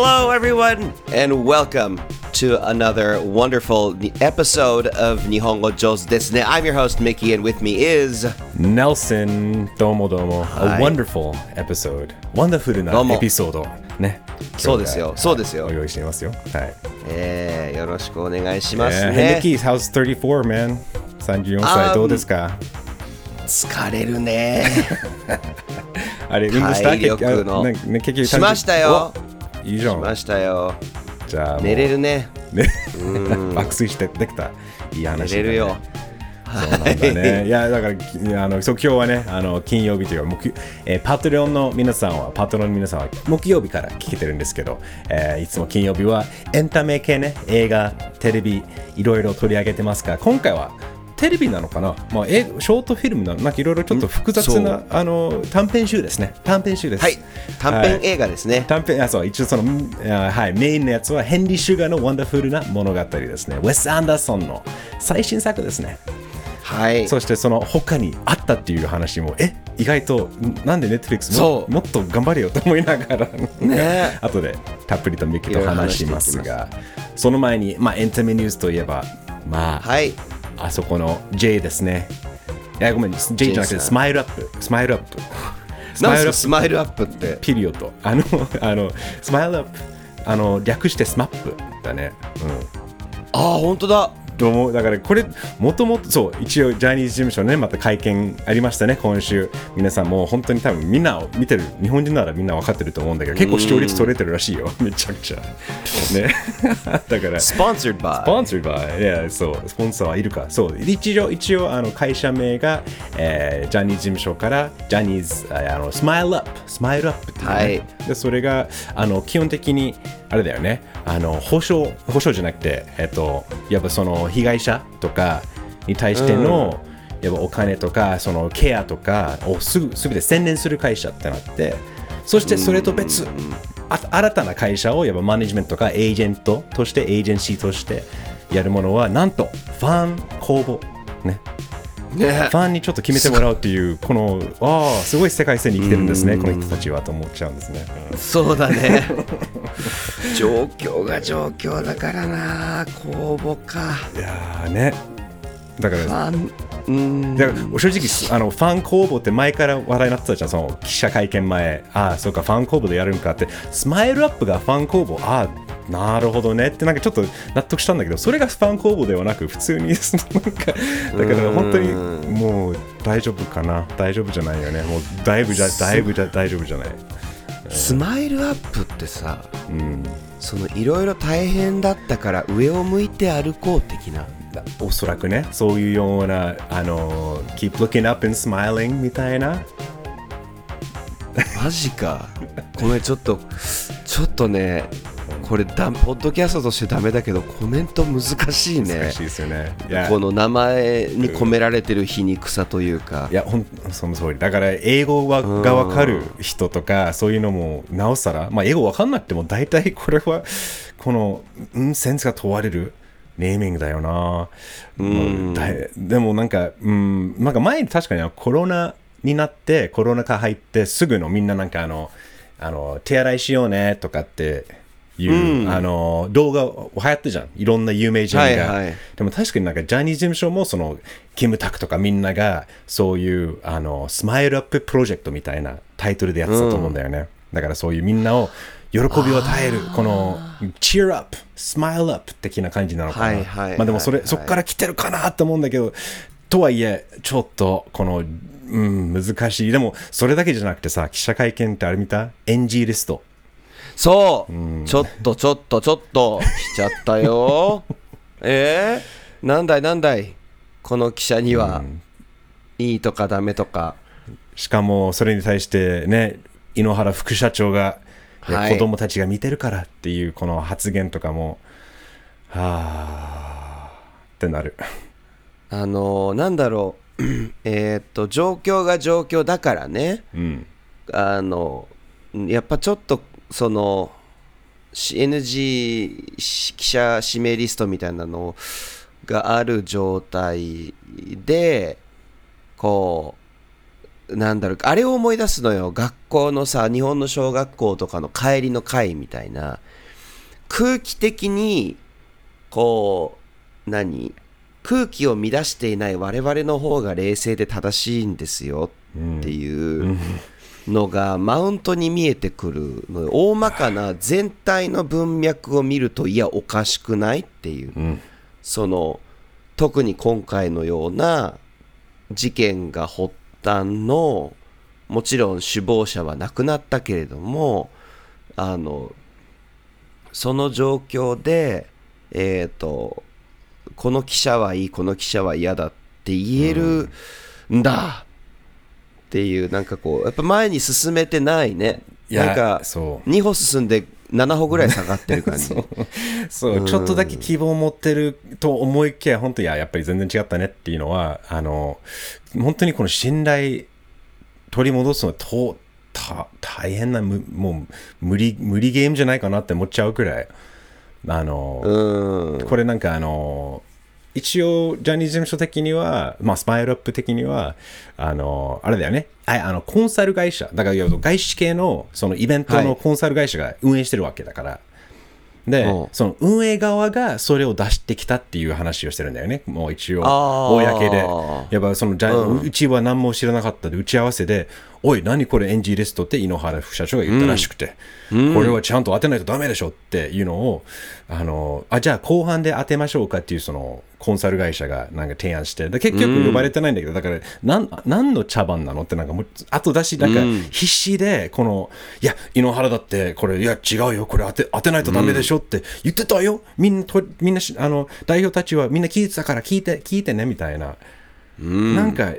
Hello, everyone, and welcome to another wonderful episode of Nihongo Jos Disney. I'm your host, Mickey, and with me is Nelson Domo Domo. Hi. A wonderful episode. Wonderful なエピソード。ね。そうですよ。そうですよ。お用意していますよ。はい。えー、よろしくお願いしますね。Hey, eh, Mickey, how's 34, man? 34歳、um, どうですか疲れるね。あれ、運動した体力の、ね、結局しましたよ。おいいじゃんしましたよ。じゃあ寝れるね。ね 爆睡してできたいい話だね寝れるよ。そうなんだね。いや、だから、きあのそう今日はね、あの金曜日というか、木えーパトレオンの皆さんは、パトロンの皆さんは、木曜日から聞けてるんですけど、えーいつも金曜日はエンタメ系ね、映画、テレビ、いろいろ取り上げてますが、今回は、テレビなのかな、まあ、映画ショートフィルムなの？なんかいろいろちょっと複雑そなあの短編集ですね。短編集です。はい。短編映画ですね。短編あそう一応その、あはい、メインのやつはヘンリー・シュガーのワンダフルな物語ですね。ウェス・アンダーソンの最新作ですね。はい。そしてその他にあったっていう話もえ意外とんなんでネットフリックスもそうもっと頑張れよと思いながらね 後でたっぷりとミキと話しますがその前に、まあ、エンタメニュースといえばまあ、はい。あそこの J ですね。いやごめん J じゃなくてスマイルアップスマイルアップスマイルアッスマイルアップって。プ。ピリオド。あの あのスマイルアップあの略してスマップだね。うん。ああ、本当だ。どう。もだからこれもともとそう一応ジャニーズ事務所ねまた会見ありましたね今週。皆さんもう本当に多分みんなを見てる日本人ならみんな分かってると思うんだけど結構視聴率取れてるらしいよ。めちゃくちゃ。ね。だから Sponsored by. Sponsored by いやそうスポンサーはいるか。そう一応一応あの会社名が、えージャニーズ事務所からジャニーズああのスマイルアップスマイルアップってね、はい。でそれがあの基本的にあれだよね。あの保証保証じゃなくてえっとやっぱその被害者とかに対しての、やっぱお金とかそのケアとかをすぐすべて専念する会社ってなってそしてそれと別あ新たな会社をやっぱマネジメントとかエージェントとしてエージェンシーとしてやるものはなんとファン公募。ね。ね。ファンにちょっと決めてもらうっていうこのああすごい世界線に生きてるんですねこの人たちはと思っちゃうんですね、うんそうだね。状況が状況だからな。公募か。いやーね。だからうん。だから正直あのファン公募って前から話題になってたじゃん。その記者会見前。ああそうかファン公募でやるんかって。スマイルアップがファン公募ああなるほどね。ってなんかちょっと納得したんだけどそれがファン公募ではなく普通にそのなんかだから本当にもう大丈夫かな。大丈夫じゃないよね。もうだいぶじゃだいぶじゃ大丈夫じゃないスマイルアップってさ、そのいろいろ大変だったから上を向いて歩こう的な。おそらくねそういうようなあの keep looking up and smiling みたいなマジか。ごめん、ちょっと、ちょっとね、これだ、ポッドキャストとしてダメだけど、コメント難しいね難しい。ですよねこの名前に込められてる皮肉さというかい。や、ほんその通り。だから、英語はが分かる人とか、そういうのも、なおさら、まあ、英語分かんなくても、大体これは、この、うん、センスが問われるネーミングだよな。もうだいでも、なんか、うん、なんか前に確かにコロナになって、コロナ禍入って、すぐのみんななんか、あの、あの手洗いしようねとかっていう、あの動画流行ってじゃん。いろんな有名人が、はいはい。でも確かになんかジャニーズ事務所もそのキムタクとかみんながそういうあのスマイルアッププロジェクトみたいなタイトルでやってたと思うんだよね、だからそういうみんなを喜びを与えるこの cheer up smile up 的な感じなのかな、はいはいまあでもそれ、はいはいそこから来てるかなと思うんだけどとはいえちょっとこのうん難しい。でもそれだけじゃなくてさ記者会見ってあれ見た？NG リストそう、ちょっとちょっとちょっと。しちゃったよ。え？ー、なんだいなんだいこの記者には、いいとかダメとか。しかもそれに対してね井ノ原副社長が、はい。子供たちが見てるからっていうこの発言とかもはあってなる。あのーなんだろう。えーっと状況が状況だからね。うん。あのやっぱちょっとその NG 記者指名リストみたいなのがある状態でこうなんだろうあれを思い出すのよ。学校のさ日本の小学校とかの帰りの会みたいな。空気的にこう何？空気を乱していない我々の方が冷静で正しいんですよっていう。のがマウントに見えてくるので大まかな全体の文脈を見るといやおかしくないっていう、うん。その特に今回のような事件が発端のもちろん首謀者は亡くなったけれどもあのその状況でえっ、とこの記者はいいこの記者は嫌だって言えるんだっていうなんかこうやっぱ前に進めてないね。いやなんかそう。2歩進んで7歩ぐらい下がってる感じ。そう、ちょっとだけ希望を持ってると思いきや、本当いや、やっぱり全然違ったねっていうのは、あの、本当にこの信頼取り戻すのはとた大変な、むもう無理、無理ゲームじゃないかなって思っちゃうくらい、あの、うん。これなんかあの、一応、ジャニーズ事務所的には、まあ、スマイルアップ的には、あの、あれだよね。ああの、コンサル会社。だから、外資系の、そのイベントはいのコンサル会社が運営してるわけだから。でうん、その運営側がそれを出してきたっていう話をしてるんだよね。もう一応、公で。やっぱそのうんうちは何も知らなかったで、打ち合わせで、おい、何これ NG リストって井ノ原副社長が言ったらしくて、これはちゃんと当てないとダメでしょっていうのを、あの、あ、じゃあ後半で当てましょうかっていうそのコンサル会社がなんか提案して、で結局呼ばれてないんだけど、だから、なん、何の茶番なのってなんかもう、後出し、なんか必死で、この、いや、井ノ原だって、これ、いや、違うよ、これ当て、当てないとダメでしょって言ってたよ。みんなと、みんなし、あの、代表たちはみんな聞いてたから聞いて、聞いてね、みたいな。なんか、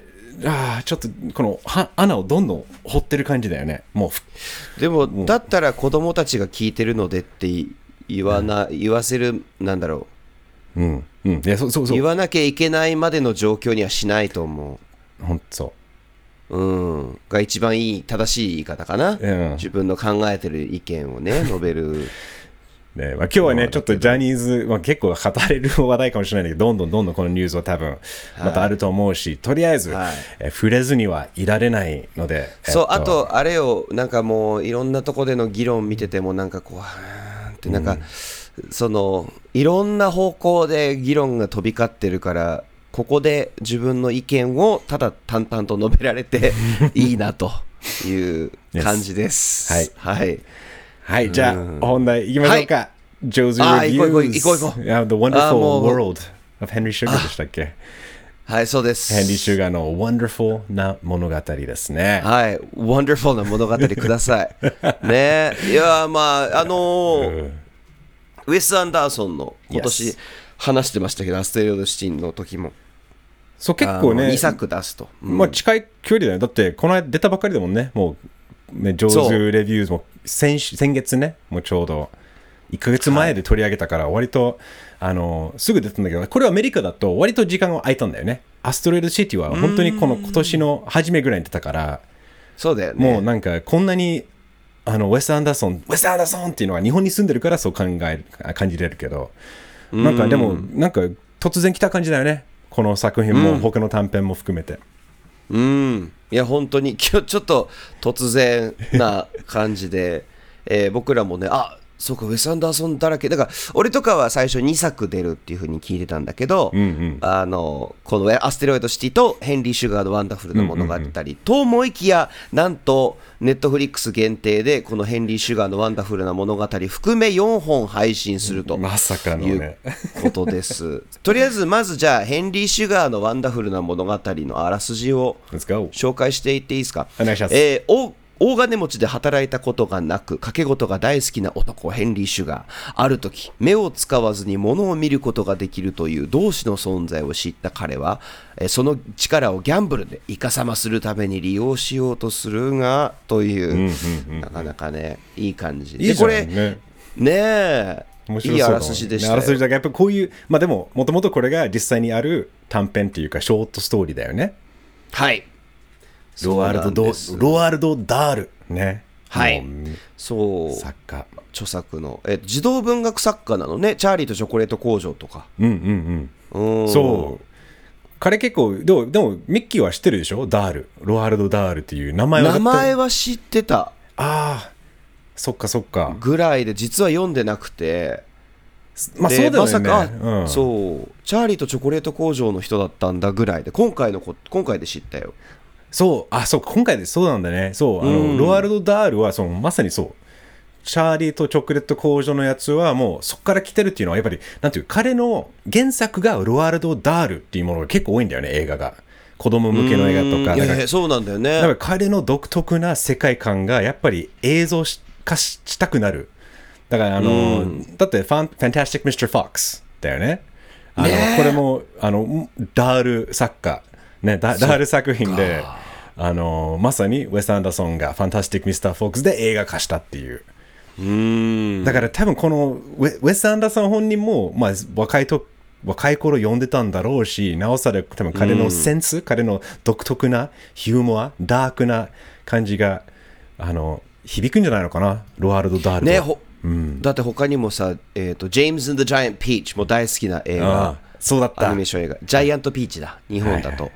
ああ、ちょっと、このは穴をどんどん掘ってる感じだよね。もうふ、でも、だったら子供たちが聞いてるのでって言わな、言わせる、なんだろうん、うん。いや、そうそうう、そう。言わなきゃいけないまでの状況にはしないと思。ほんとそううん。が一番いい、正しい言い方かな。うん自分の考えてる意見をね、述べる。う。ねまあ、今日はね、ちょっとジャニーズ、まあ、結構語れる話題かもしれないけど、どんどんどんどんこのニュースは多分、またあると思うし、とりあえず、はいえ触れずにはいられないので。そう、えっあと、あれよ、なんかもう、いろんなとこでの議論見てても、なんかこう、はーんって、なんか、その、いろんな方向で議論が飛び交ってるから、ここで自分の意見をただ淡々と述べられて いいなという感じです。Yes はい。はい、じゃあ、本題いきましょうか。Joe's あー Reviews 行こう行こう行こう行こう The Wonderful World of Henry Sugar でしたっけ？はい、そうです。ヘンリー・シュガーの Wonderful な物語ですね。はい、ワンダフルな物語ください。ねいや、まあ、あのーウェス・アンダーソンの今年話してましたけど、アステロイド・シティンの時も。そう、結構ね、2作出すと。うんまあ近い距離だよ。だって、この間出たばっかりだもんね。もう、ね、上手レビューズも先週先月ね、もうちょうど1ヶ月前で取り上げたから、割と、あの、すぐ出たんだけど、これはアメリカだと割と時間が空いたんだよね。アストロイドシティは本当にこの今年の初めぐらいに出たから、そうだよね。もうなんかこんなに、あの、ウェス・アンダーソン、ウェス・アンダーソンっていうのは日本に住んでるからそう考える、感じれるけど、なんかでも、なんか突然来た感じだよね。この作品も他の短編も含めて。うん。いや、本当に、今日ちょっと突然な感じで、えー僕らもね、あそうか、ウェス・アンダーソンだらけ。だから、俺とかは最初2作出るっていうふうに聞いてたんだけど、うんうんあの、このアステロイドシティとヘンリー・シュガーのワンダフルな物語、と思いきや、なんと、ネットフリックス限定で、このヘンリー・シュガーのワンダフルな物語含め4本配信すると。まさかのいうね。ことです。とりあえず、まずじゃあ、ヘンリー・シュガーのワンダフルな物語のあらすじを 紹介していっていいですか？お願いしますえーお大金持ちで働いたことがなく、賭け事が大好きな男、ヘンリー・シュガー。ある時、目を使わずに物を見ることができるという同志の存在を知った彼は、えーその力をギャンブルでイカサマするために利用しようとするが、という、なかなかね、いい感じ。いいじゃんでこれ、ね。ねえ、面白いいあらすじでしたあらすじだからやっぱこういう、まあでも、もともとこれが実際にある短編っていうか、ショートストーリーだよね。はい。ロワールド・ドロワールド・ダール。ね。はい。そう。作家。著作の、え児童文学作家なのね、チャーリーとチョコレート工場とか。うんうんうん。うん。そう。彼結構でもでもミッキーは知ってるでしょ？ダール。ロワルド・ダールっていう名前は。名前はは知ってた。ああそっかそっか。ぐらいで実は読んでなくて。まあでそうだよね、まさか、うん、そう。チャーリーとチョコレート工場の人だったんだぐらいで今回のこ今回で知ったよそう、あ、そう、今回でそうなんだね。そう、あの、うんロワルド・ダールは、その、まさにそう。チャーリーとチョコレート工場のやつは、もう、そこから来てるっていうのは、やっぱり、なんていう、彼の原作がロワルド・ダールっていうものが結構多いんだよね、映画が。子供向けの映画とか。そうなんだよねだから彼の独特な世界観が、やっぱり映像化ししたくなる。だから、あの、だってファン、ファンタスティック・ミスター・フォックスだよね。あの、ねえこれも、あの、ダール作家、ね、ダダール作品で、あの、まさにウェス・アンダーソンがファンタスティック・ミスター・フォックスで映画化したっていう。うん。だから多分このウェウェス・アンダーソン本人も、まあ、若いと若い頃読んでたんだろうし、なおさら多分彼のセンス、彼の独特なヒューモア、ダークな感じが、あの、響くんじゃないのかな、ロワルド・ダールと。ねほだって他にもさ、えーと「ジェームズ・ザ・ジャイアント・ピーチ」も大好きな映あ画。あそうだった。アニメー。ション映画「ジャイアント・ピーチ」だ。日本だと、はいはい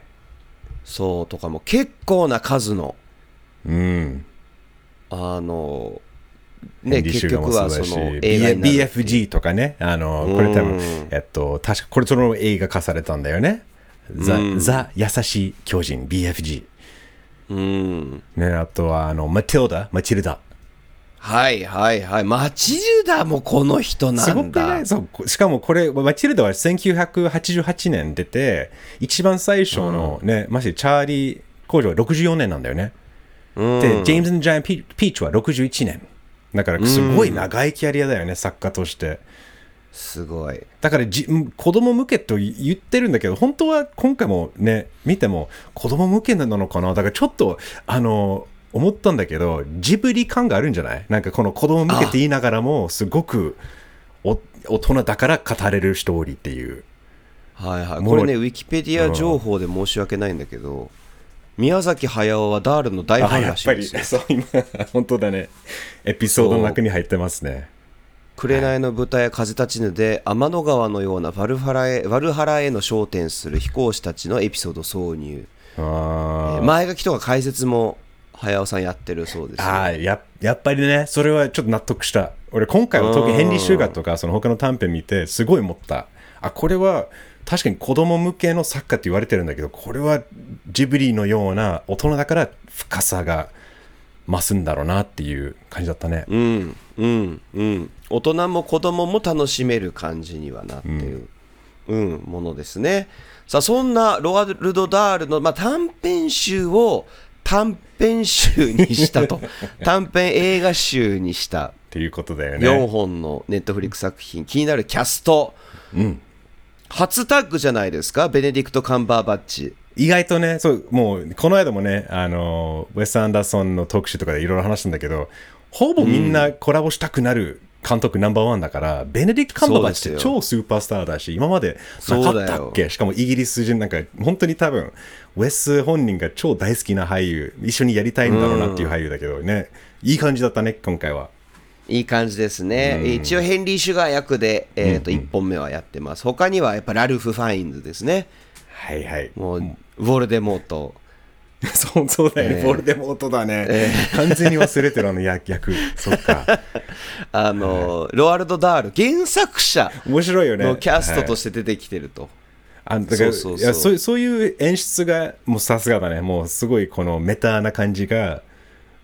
そうとかも結構な数のうん。あのね結局はその映画 BFG とかね、あの、これ多分うん、えっと、確かこれその映画化されたんだよね。ザ、ザ優しい巨人、BFG。うんね、あとは、あの、マティルダ、マチルダ。はいはいはい。マチルダもこの人なすごんだくない？そうしかもこれ、マチルダは1988年出て、一番最初のね、ましてチャーリー工場は64年なんだよね。うん。で、ジェームズ・ジャイアント・ピーチは61年。だから、すごい長いキャリアだよね、作家として。すごい。だからじ子供向けと言ってるんだけど本当は今回もね見ても子供向けなのかな？だからちょっとあの思ったんだけどジブリ感があるんじゃない？なんかこの子供向けって言いながらもすごくお大人だから語れるストーリーっていう。はいはい、これね、ウィキペディア情報で申し訳ないんだけど、宮崎駿はダールの大ファンらしいんですよ。そう今本当だね。エピソードの中に入ってますね。紅の豚や風立ちぬで天の川のようなバルハラへバルハラへの焦点する飛行士たちのエピソード挿入、前書きとか解説も駿さんやってるそうですよ。あーややっぱりねそれはちょっと納得した。俺今回は特にヘンリー・シュガーとかその他の短編見てすごい思った。あこれは確かに子供向けの作家って言われてるんだけどこれはジブリのような大人だから深さが増すんだろうなっていう感じだったね、うんうんうん。大人も子供も楽しめる感じにはなってる、うんものですね。さあそんなロワルド・ダールの、まあ、短編集を短編集にしたと。短編映画集にした。っていうことだよ4ね本のネットフリックス作品。気になるキャスト。うん。初タッグじゃないですか？ベネディクト・カンバーバッチ意外とねそうもうこの間もねあのウェス・アンダーソンの特集とかでいろいろ話したんだけどほぼみんなコラボしたくなる監督ナンバーワンだから、ベネディクト・カンバーバッチって超スーパースターだし今までなかったっけ？しかもイギリス人なんか本当に多分ウェス本人が超大好きな俳優一緒にやりたいんだろうなっていう俳優だけどね、いい感じだったね今回は。いい感じですね、一応ヘンリー・シュガー役で、えーと1本目はやってます。他にはやっぱラルフ・ファインズですね。はいはい。もうウォルデモート そうそうだよね、えーボルデモートだね、完全に忘れてるあの役役 そっか。あのロワルド・ダール原作者面白いよね。のキャストとはいして出てきてると、あだからそうそうそう。いやそう演出がもうさすがだね。もうすごいこのメタな感じが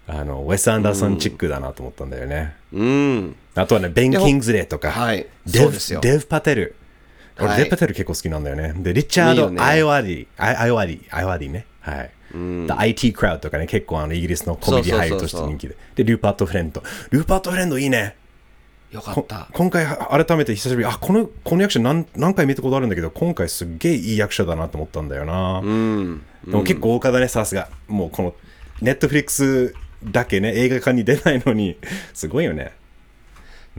あのウェス・アンダーソンチックだなと思ったんだよね、うん。あとはねベン・キングズレーとか、はい。デヴそうですよ。デヴ・パテル。俺、はいデヴ・パテル結構好きなんだよね。でリチャード・アイワディアイアイワディアイワディね。はい、で IT クラウドとかね結構あのイギリスのコメディ俳優として人気で。でルーパート・フレンド。ルーパート・フレンドいいね。こよかった。今回改めて久しぶり。あこのこの役者何何回見たことあるんだけど今回すっげえいい役者だなと思ったんだよな、うん。でも結構豪華だねさすが。もうこのネットフリックスだけね映画館に出ないのに。すごいよね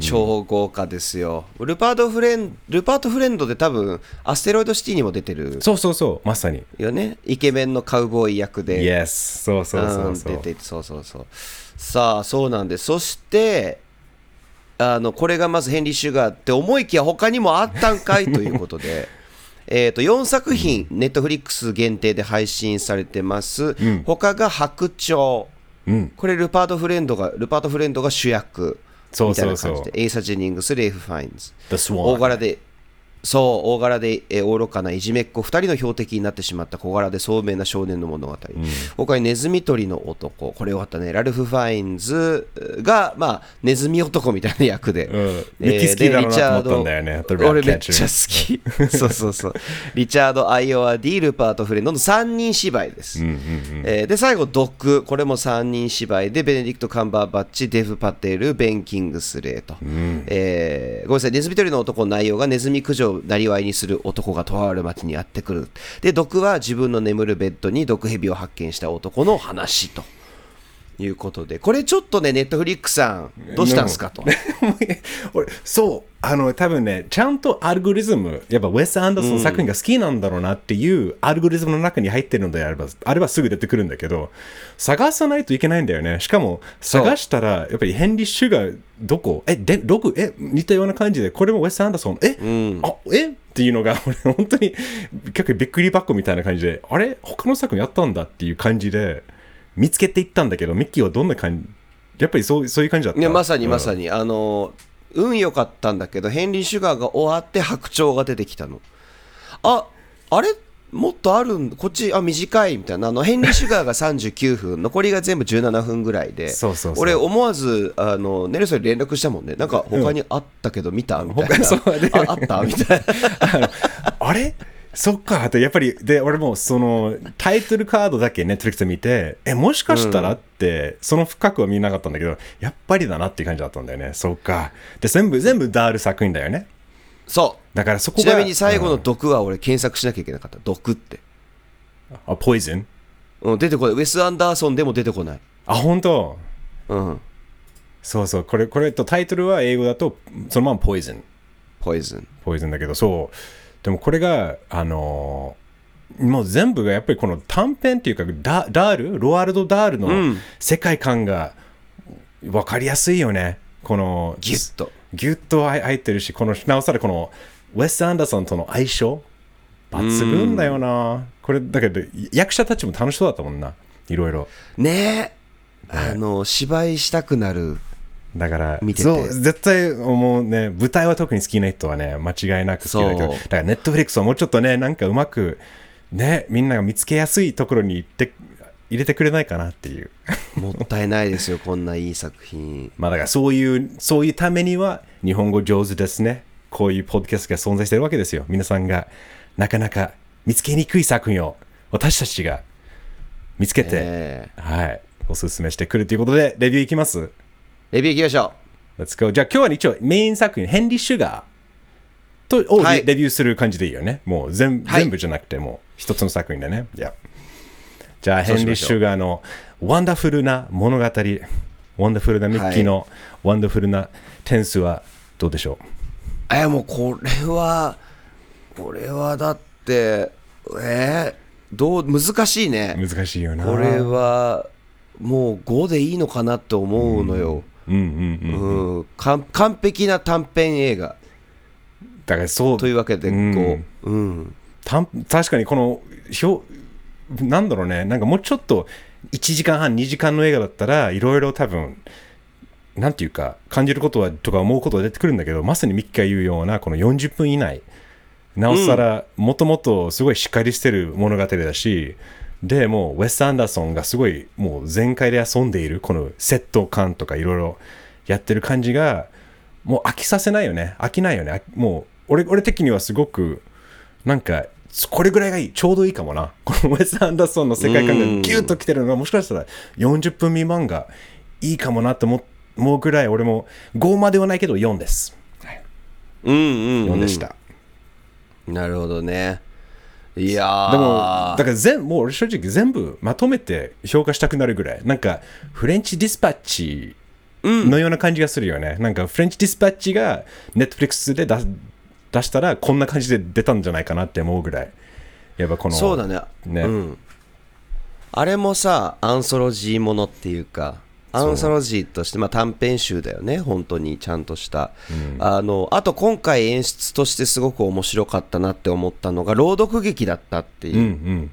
超豪華ですよ、ルパート・フレンルパート・フレンドで多分アステロイド・シティにも出てる。そうそうそう。まさに。よね。イケメンのカウボーイ役で。Yes そうそうそうそう。うん出ててそうそうそう。さあそうなんです。そしてあのこれがまずヘンリー・シュガーって思いきや他にもあったんかいということで。えー、と4作品、ネットフリックス限定で配信されてます、他が白鳥、うん。これルパート・フレンドがルパート・フレンドが主役そうそうそう。エイサ・ジェニングスレイフ・ファインズ。大柄でそう大柄でえー愚かないじめっ子2人の標的になってしまった小柄で聡明な少年の物語、他にネズミ捕りの男これよかったねラルフ・ファインズが、まあ、ネズミ男みたいな役で、うん。えミッキー好きだろうなと思ったんだよね。でリチャード Rat 俺めっちゃ好き。そうそうそう。リチャード・アイオワ・ディルパート・フレンドの3人芝居です、えーで最後ドック。これも3人芝居でベネディクト・カンバーバッチデフ・パテルベン・キングスレーと、えーごめんなさい。ネズミ捕りの男の内容がネズミ駆除をなりわいにする男がとある町にやってくるで毒は自分の眠るベッドに毒蛇を発見した男の話ということで。これちょっとねネットフリックさんどうしたんですか？と 俺そう。あの多分ねちゃんとアルゴリズムやっぱウェス・アンダーソンの作品が好きなんだろうなっていうアルゴリズムの中に入ってるのであればあればすぐ出てくるんだけど探さないといけないんだよね。しかも探したらやっぱりヘンリー・シュガーどこ？えでどこえ似たような感じでこれもウェス・アンダーソンえ、あえ？っていうのが 俺本当に結構びっくり箱みたいな感じであれ？他の作品やったんだっていう感じで見つけていったんだけどミッキーはどんな感じやっぱりそうそういう感じだった？いやまさにまにさに、あの運良かったんだけどヘンリー・シュガーが終わって白鳥が出てきたの。ああれ？もっとあるん？こっちあ短いみたいな。あのヘンリー・シュガーが39分。残りが全部17分ぐらいで。そうそうそう。俺思わずあのネルソンに連絡したもんね。なんか他にあったけど見た？みたいな、ああった？みたいな。あれ？そっか。ってやっぱりで俺もそのタイトルカードだけネットフリックスで見てえもしかしたらって、その深くは見なかったんだけどやっぱりだなっていう感じだったんだよね。そっか。で全部全部ダール作品だよね。そう。だからそこがちなみに最後のうん。毒は俺検索しなきゃいけなかった。毒って、あポイズン？うん、出てこない。ウェス・アンダーソンでも出てこない。あ本当？うん。そうそう。これこれとタイトルは英語だとそのままポイズン。ポイズン。ポイズンだけどそうでもこれがあのーもう全部がやっぱりこの短編っていうかダダール？ロワールド・ダールのうん。世界観が分かりやすいよね。このギュッと。ギュッと入ってるしこのなおさらこのウェス・アンダーソンとの相性？抜群だよな。これだけど役者たちも楽しそうだったもんな。いろいろ。ねえ。あの芝居したくなるだから見てて。そう絶対もうね舞台は特に好きな人はね間違いなく好きだけどそう。だからネットフリックスはもうちょっとねなんかうまくねみんなが見つけやすいところに行って入れてくれないかなっていう。もったいないですよこんないい作品。まあだからそういうそういうためには日本語上手ですね。こういうポッドキャストが存在してるわけですよ。皆さんがなかなか見つけにくい作品を私たちが見つけて、え。はいおすすめしてくるということでレビューいきます。ーレビューいきましょ Let's go. じゃあ今日は一応メイン作品、ヘンリー・シュガーとをはい。レビューする感じでいいよね。もう全,、はい。全部じゃなくてもう一つの作品でね。Yeah じゃあヘンリー・シュガーのワンダフルな物語、ワンダフルなミッキーのワンダフルな点数はどうでしょう？うえもうこれはこれはだってえー、どう難しいね。難しいよな。これはもう5でいいのかなって思うのよ、完完璧な短編映画。だからそう。というわけで確かにこの表なんだろうね。なんかもうちょっと1時間半2時間の映画だったらいろいろ多分なんていうか感じることはとか思うことが出てくるんだけどまさにミッキーが言うようなこの40分以内。なおさらもともとすごいしっかりしてる物語だし、でもうウェス・アンダーソンがすごいもう全開で遊んでいるこのセット感とかいろいろやってる感じがもう飽きさせないよね。飽きないよね。あもう俺俺的にはすごくなんかこれぐらいがいいちょうどいいかもな。このウェス・アンダーソンの世界観がギュッときてるのがもしかしたら40分未満がいいかもなって思思うぐらい俺も5まではないけど4です。うんうんうん。4でした、なるほどねいやー。でもだから全もう俺正直全部まとめて評価したくなるぐらい。なんかフレンチディスパッチのような感じがするよね、なんかフレンチディスパッチがネットフリックスで出出したらこんな感じで出たんじゃないかなって思うぐらい。やっぱこのそうだね。ね。うん、あれもさアンソロジーものっていうかアンソロジーとして、まあ、短編集だよね本当にちゃんとした、あのあと今回演出としてすごく面白かったなって思ったのが朗読劇だったっていう、うん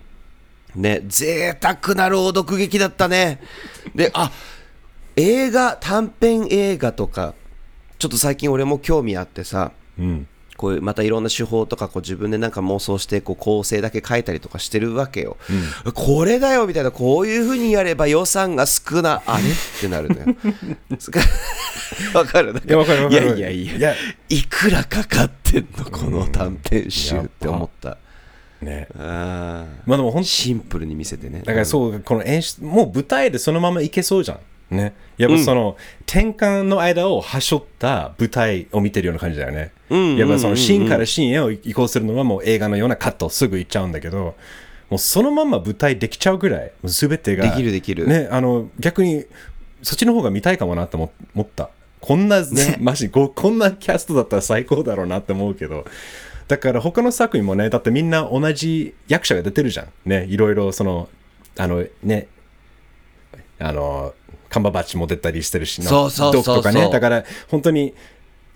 うん。ね贅沢な朗読劇だったね。であ映画短編映画とかちょっと最近俺も興味あってさうんこういうまたいろんな手法とかこう自分でなんか妄想してこう構成だけ書いたりとかしてるわけよ、これだよみたいなこういうふうにやれば予算が少なあれ？ってなるのよ。わかるいやわかる。いやいやいやいやいくらかかってんのこの短編集って思った。ね。あー。まあでも本当シンプルに見せてね。だからそう、この演出、もう舞台でそのままいけそうじゃん。ね。やっぱその、転換の間をはしょった舞台を見てるような感じだよね。んやっぱそのシーンからシーンへを移行するのはもう映画のようなカットすぐいっちゃうんだけど、もうそのまま舞台できちゃうぐらい、すべてが。できるできるね、あの、逆に、そっちの方が見たいかもなって思思った。こんな、マジこ、こんなキャストだったら最高だろうなって思うけど。だから他の作品もね、だってみんな同じ役者が出てるじゃん。ね、いろいろその、あのね、あの、カンババッチも出たりしてるしな。そうそうそうそう。ドクとかね。だから本当に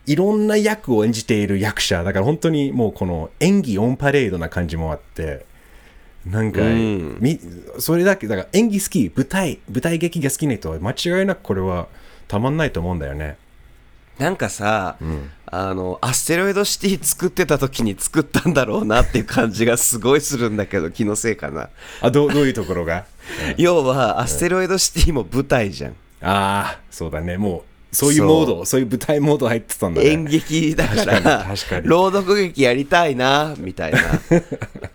いろんな役を演じている役者。だから本当にもうこの演技オンパレードな感じもあって、なんか、うん。みそれだけ、だから演技好き、舞台、舞台劇が好きな人は間違いなくこれはたまんないと思うんだよね。なんかさ、あのアステロイドシティ作ってた時に作ったんだろうなっていう感じがすごいするんだけど気のせいかな。あ、どうどういうところが？要はアステロイドシティも舞台じゃん。ああ、そうだね。もう、そういうモード、そういう舞台モード入ってたんだね。演劇だから確かに確かに。朗読劇やりたいなみたいな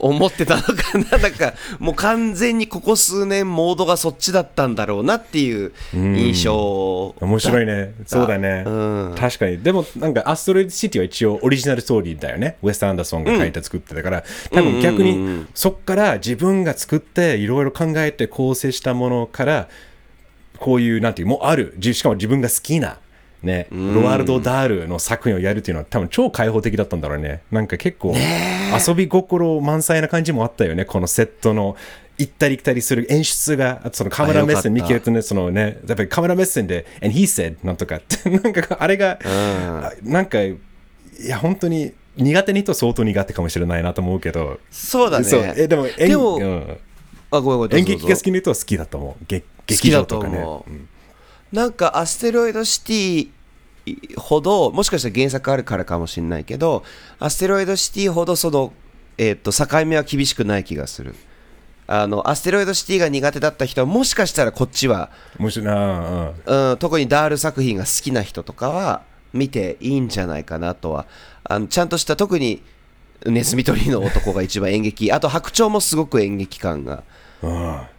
思ってたのかな なんかもう完全にここ数年モードがそっちだったんだろうなっていう印象面白いね。そうだね。うん確かに。でも、なんか、アストロイドシティは一応オリジナルストーリーだよね。ウェスト・アンダーソンが書いて作ってたから、多分逆うんうんうんうに、そっから自分が作って、いろいろ考えて構成したものから、こういう、なんていう、もうある、じしかも自分が好きな、ね、ロワルド・ダールの作品をやるっていうのは多分超開放的だったんだろうね。なんか結構遊び心満載な感じもあったよね。このセットの行ったり来たりする演出が、あとそのカメラ目線見切れてね、そのね、やっぱりカメラ目線で、and he said なんとかって、なんかあれが、あなんか、いや、本当に苦手な人は相当苦手かもしれないなと思うけど、そうだね。そう。えでも演でもうん。あごめんごめん演劇が好きな人は好きだと思う。劇好劇きだと場とかね。思う、なんかアステロイドシティほどもしかしたら原作あるからかもしれないけどアステロイドシティほどその、えー、と境目は厳しくない気がする。あのアステロイドシティが苦手だった人はもしかしたらこっちは、面白いな、うんうん、特にダール作品が好きな人とかは見ていいんじゃないかなとは。あのちゃんとした特にネズミ捕りの男が一番演劇あと白鳥もすごく演劇感がうん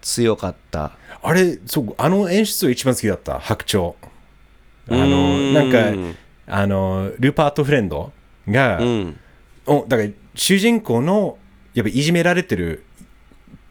強かったあれ、そう、あの演出が一番好きだった、白鳥。あの、うんなんか、あの、ルパート・フレンドが、うんおだから主人公の、やっぱいじめられてる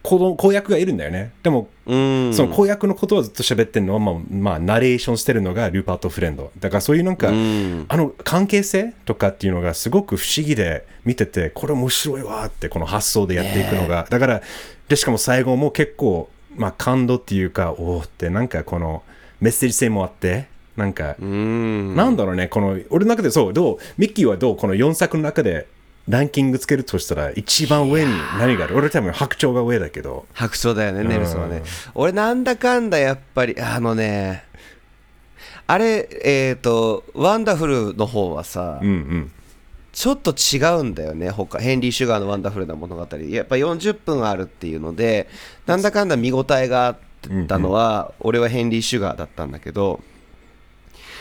公約がいるんだよね。でも、うんその公約のことをずっと喋ってるのは、まあ、まあ、ナレーションしてるのがルパート・フレンド。だからそういうなんか、うんあの関係性とかっていうのがすごく不思議で見てて、これ面白いわーってこの発想でやっていくのが。だから、で、しかも最後も結構、まあ感動っていうか、おーってなんかこのメッセージ性もあって、なんか、うん。なんだろうね、この、俺の中でそう、どう、ミッキーはどう、この4作の中でランキングつけるとしたら、一番上に何がある？俺多分白鳥が上だけど、白鳥だよね、ネルソンはね。俺、なんだかんだやっぱり、あのね、あれ、えっ、と、ワンダフルの方はさ、うんうん。ちょっと違うんだよね、他ヘンリー・シュガーのワンダフルな物語。やっぱ40分あるっていうので、なんだかんだ見応えがあったのは、俺はヘンリー・シュガーだったんだけど、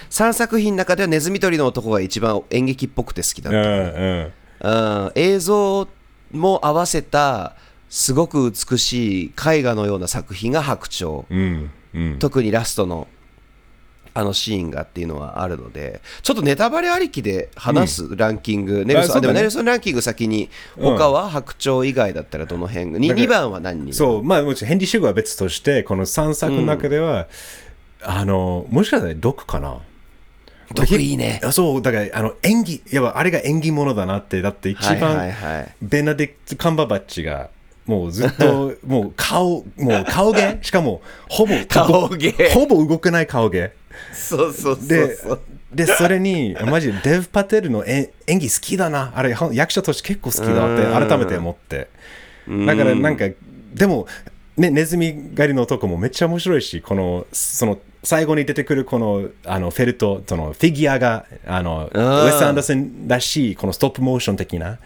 3作品の中ではネズミ捕りの男が一番演劇っぽくて好きだった。うんうん。うん、映像も合わせたすごく美しい絵画のような作品が白鳥うんうん。特にラストのあのシーンがっていうのはあるのでちょっとネタバレありきで話すランキング、ネルソンでもネルソンランキング先にうん。他は白鳥以外だったらどの辺？が、にだから 2, 番は何にそう、まあ、もちろんヘンリー・シュガーは別として、この3作の中では、あの、もしかしたら毒かな。毒いいね。あそう、だから、あの、演技、やっぱあれが演技ものだなって、だって一番、はいはいはい。ベナディクト・カンバーバッチがもうずっと もう顔もう顔芸？しかもほぼ顔芸。ほぼ動けない顔芸そうそうそうででそれにマジでデブ・パテルのえ演技好きだな。あれは役者として結構好きだって改めて思って。だからなんかでも、ね、ネズミ狩りの男もめっちゃ面白いしこのその最後に出てくるこのあのフェルトそのフィギュアがあのウんェス・アンダー。ソンらしいこのストップモーション的な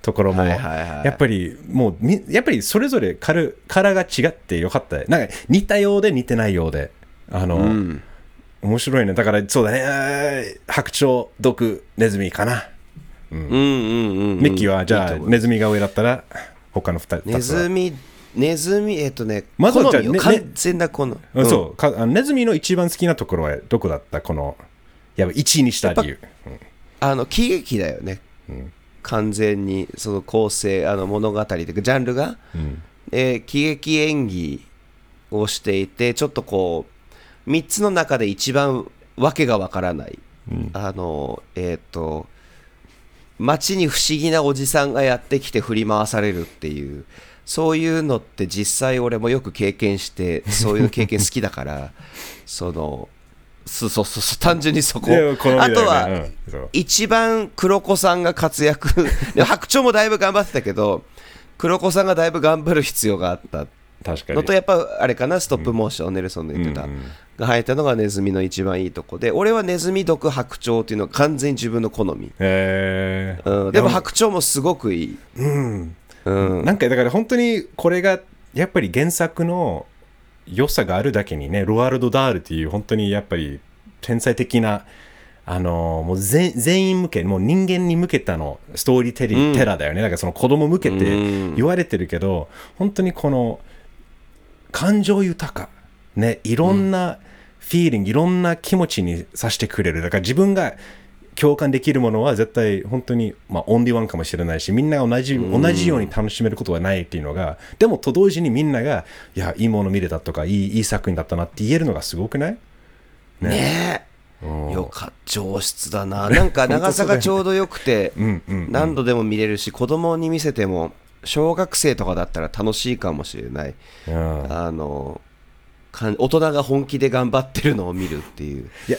ところも、はいはいはい。やっぱりもうみやっぱりそれぞれカルカラーが違ってよかった。なんか似たようで似てないようであの、うん面白いね。だからそうだね。えー白鳥毒ネズミかな。うん。うんうんうんミッキーはじゃあネズミが上だったら他の2つネズミネズミえっとねまずは好みよ。じゃあね完全なこの、うんそう。かあのネズミの一番好きなところはどこだった？このやばい1位にした理由。あの喜劇だよね、完全にその構成あの物語というかジャンルが、えー喜劇演技をしていてちょっとこう3つの中で一番わけがわからない、あのえっ、と街に不思議なおじさんがやってきて振り回されるっていうそういうのって実際俺もよく経験してそういう経験好きだから そのそうそうそう単純にそこ、ね。あとは、うん一番黒子さんが活躍。で白鳥もだいぶ頑張ってたけど黒子さんがだいぶ頑張る必要があった確かに。のとやっぱあれかなストップモーション、ネルソンの言ってた、うんうんが入ったのがネズミの一番いいとこで。俺はネズミ毒白鳥っていうのは完全に自分の好み、えー。うん、でも白鳥もすごくいい、うん。うん、なんかだから本当にこれがやっぱり原作の良さがあるだけにねロワルド・ダールっていう本当にやっぱり天才的なあのもう全全員向けもう人間に向けたのストーリーテリ、うん。テラーだよね。だからその子供向けてうん。言われてるけど、本当にこの感情豊か。ねいろんなフィーリング、いろんな気持ちにさせてくれる。だから自分が共感できるものは絶対本当に、まあ、オンリーワンかもしれないしみんなが同じ同じように楽しめることはないっていうのがでもと同時にみんながいやいいもの見れたとかいいいい作品だったなって言えるのがすごくない？ね。うん。えよか上質だな。なんか 長さがちょうどよくてうんうん。何度でも見れるし子供に見せても小学生とかだったら楽しいかもしれない。うん。あのかん大人が本気で頑張ってるのを見るっていう。いや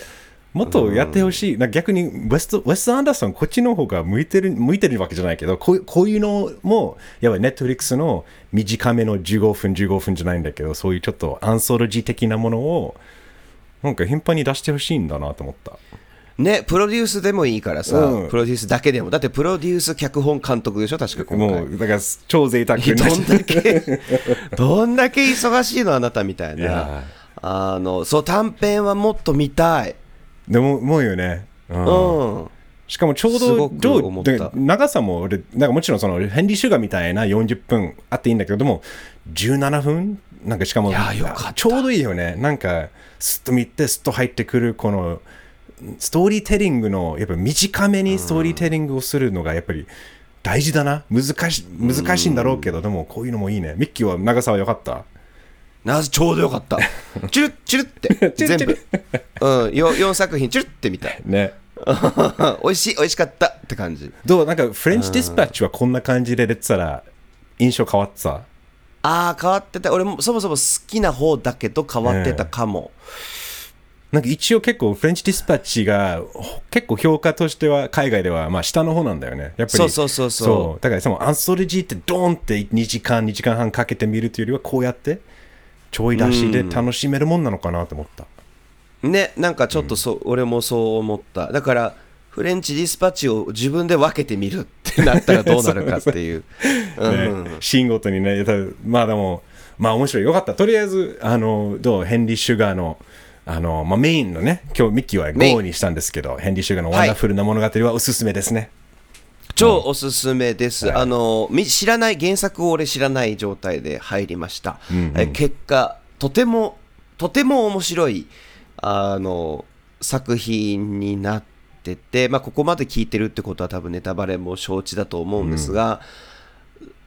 もっとやってほしい、なん。か逆にウェストウェスト・アンダーソン、こっちの方が向いてる向いてるわけじゃないけど、こういうこういうのも、やっぱりネットフリックスの短めの15分、15分じゃないんだけど、そういうちょっとアンソロジー的なものを、なんか頻繁に出してほしいんだなと思った。ねプロデュースでもいいからさ、うん。プロデュースだけでも。だってプロデュース脚本監督でしょ確か今回。もう、だから超贅沢いや どんだけどんだけ忙しいのあなたみたいいや。なあのそう短編はもっと見たい。でも、もうよね。うん。うん。しかもちょうすどどう思った。で長さも俺なんかもちろんそのヘンリー・シュガーみたいな40分あっていいんだけどでも17分？なんかしかもいやよかった。ちょうどいいよね。なんかすっと見てすっと入ってくるこのストーリーテリングのやっぱ短めにストーリーテリングをするのがやっぱり大事だな。難し難しいんだろうけどでもこういうのもいいね。ミッキーは長さは良かった。なぜちょうどよかった。チュルッチュルって。全部。うん。よ4作品チュルってみたい。ね。美味しい美味しかった。って感じ。どう？なんかフレンチ・ディスパッチはこんな感じで出てたら印象変わってた？ああ変わってた。俺もそもそも好きな方だけど変わってたかも、なんか一応結構フレンチディスパッチがほ結構評価としては海外ではまあ下の方なんだよね。やっぱり。そうそうそうそう。だからそのアンソロジーってドーンって2時間2時間半かけて見るというよりはこうやってちょい出しで楽しめるもんなのかなと思った。ねなんかちょっとそう、俺もそう思った。だからフレンチディスパッチを自分で分けてみるってなったらどうなるかっていう。うん。ね、シーンごとにね、たまあでも、まあ面白い。よかった。とりあえず、あの、どう？ヘンリー・シュガーの、あの、まあメインのね、今日ミッキーはメイン。5にしたんですけど、ヘンリー・シュガーのワンダフルな物語はおすすめですね。超おすすめです、あのみ知らない原作を俺知らない状態で入りました、え結果とてもとても面白いあの作品になってて、まあ、ここまで聞いてるってことは多分ネタバレも承知だと思うんですが、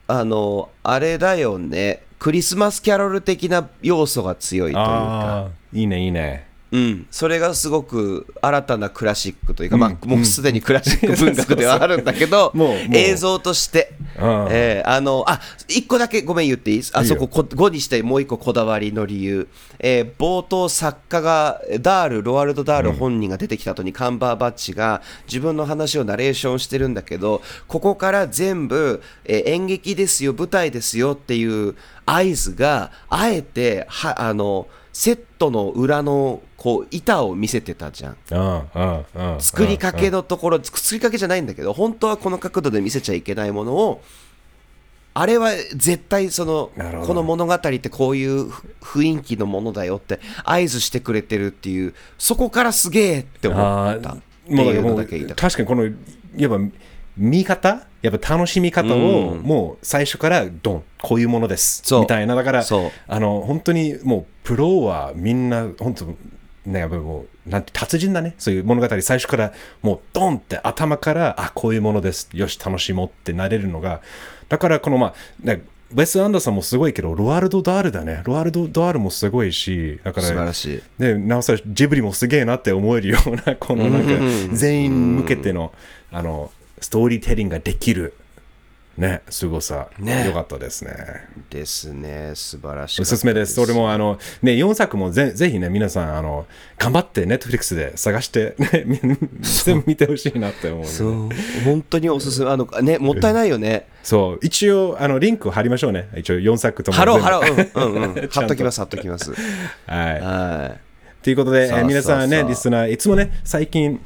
あのあれだよねクリスマスキャロル的な要素が強いというか、いいね、いいね。うん、それがすごく新たなクラシックというか、まあ、もうすでにクラシック文学ではあるんだけど、映像として、うんえーあのあ一個だけごめん言っていい？あそここ5にしてもう一個こだわりの理由、えー冒頭作家がダールロワルド・ダール本人が出てきた後にカンバーバッチが自分の話をナレーションしてるんだけどここから全部、えー演劇ですよ舞台ですよっていう合図があえてはあのセットの裏のこう板を見せてたじゃん。作りかけのところ、作りかけじゃないんだけど、本当はこの角度で見せちゃいけないものを、あれは絶対そのこの物語ってこういうふ雰囲気のものだよって合図してくれてるっていうそこからすげえって思あったってーもうだいうからもうのだけ言いた確かにこのやっぱ見方やっぱ楽しみ方をもう最初からドンこういうものです。みたいな。だからそう。あの本当にもうプロはみんな本当ねやっぱもうなんて達人だね。そういう物語最初からもうドンって頭からあこういうものです。よし楽しもうってなれるのがだからこのまあねベス・アンダーソンもすごいけどロワルド・ダールだね。ロワルド・ダールもすごいしだかたら素晴らしい。でなおさらジブリもすげえなって思えるようなこのなんか全員向けてのあのストーリーテリングができるねすごさ、ね。よかったですね。ですね。素晴らしいおすすめです。それもあのね4作もぜぜひね皆さんあの頑張ってネットフリックスで探して、ね、み全部見てほしいなって思う。そう。本当におすすめ。あのねもったいないよね。そう。一応あのリンク貼りましょうね。一応4作とも貼ろう全部ハローうんうんうん。貼っときます貼っときます。はい。はい。ということで、皆さんね、リスナー、いつもね、最近、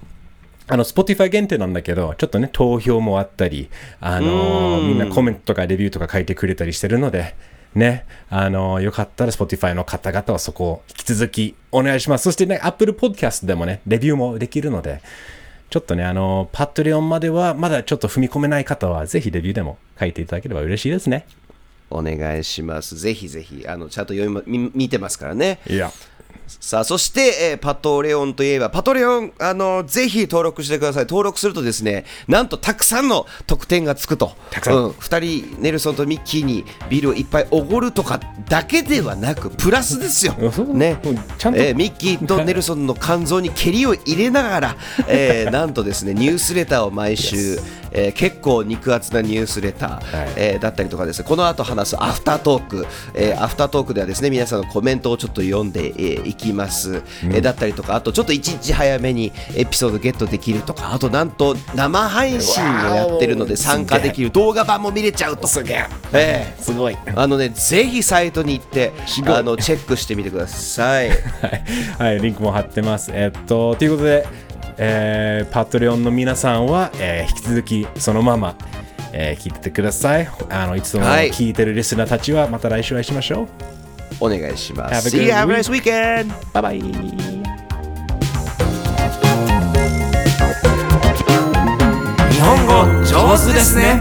あの、Spotify 限定なんだけど、ちょっとね、投票もあったり、あのーみんなコメントとかレビューとか書いてくれたりしてるので、ね、あのーよかったら Spotify の方々はそこを引き続きお願いします。そしてね、Apple Podcast でもね、レビューもできるので、ちょっとね、あのー、パトレオンまではまだちょっと踏み込めない方は、ぜひレビューでも書いていただければ嬉しいですね。お願いしますぜひぜひあのちゃんと読み見てますからねいや。さあそして、えーパトレオンといえばパトレオンあのぜひ登録してください。登録するとですねなんとたくさんの特典がつくと。たくさん。うん、2人ネルソンとミッキーにビールをいっぱいおごるとかだけではなくプラスですよ。ね。うん。ちゃんと。えーミッキーとネルソンの肝臓に蹴りを入れながら、えー なんとですねニュースレターを毎週、えー結構肉厚なニュースレター、はい。えーだったりとかですね。この後話すアフタートーク、えーアフタートークではですね皆さんのコメントをちょっと読んでい、えーいきます、えーだったりとかあとちょっと一日早めにエピソードゲットできるとかあとなんと生配信をやってるので参加できる動画版も見れちゃうとすげえ。えすごい。ーあのねぜひサイトに行ってあのチェックしてみてください。はい、はい、リンクも貼ってます。えっと、ということで、えーパトレオンの皆さんは、えー引き続きそのまま、えー聞いててください。あのいつもはい聞いてるリスナーたちは、また来週お会いしましょう。お願いしま Have a See you have a nice weekend バイバイ。日本語上手ですね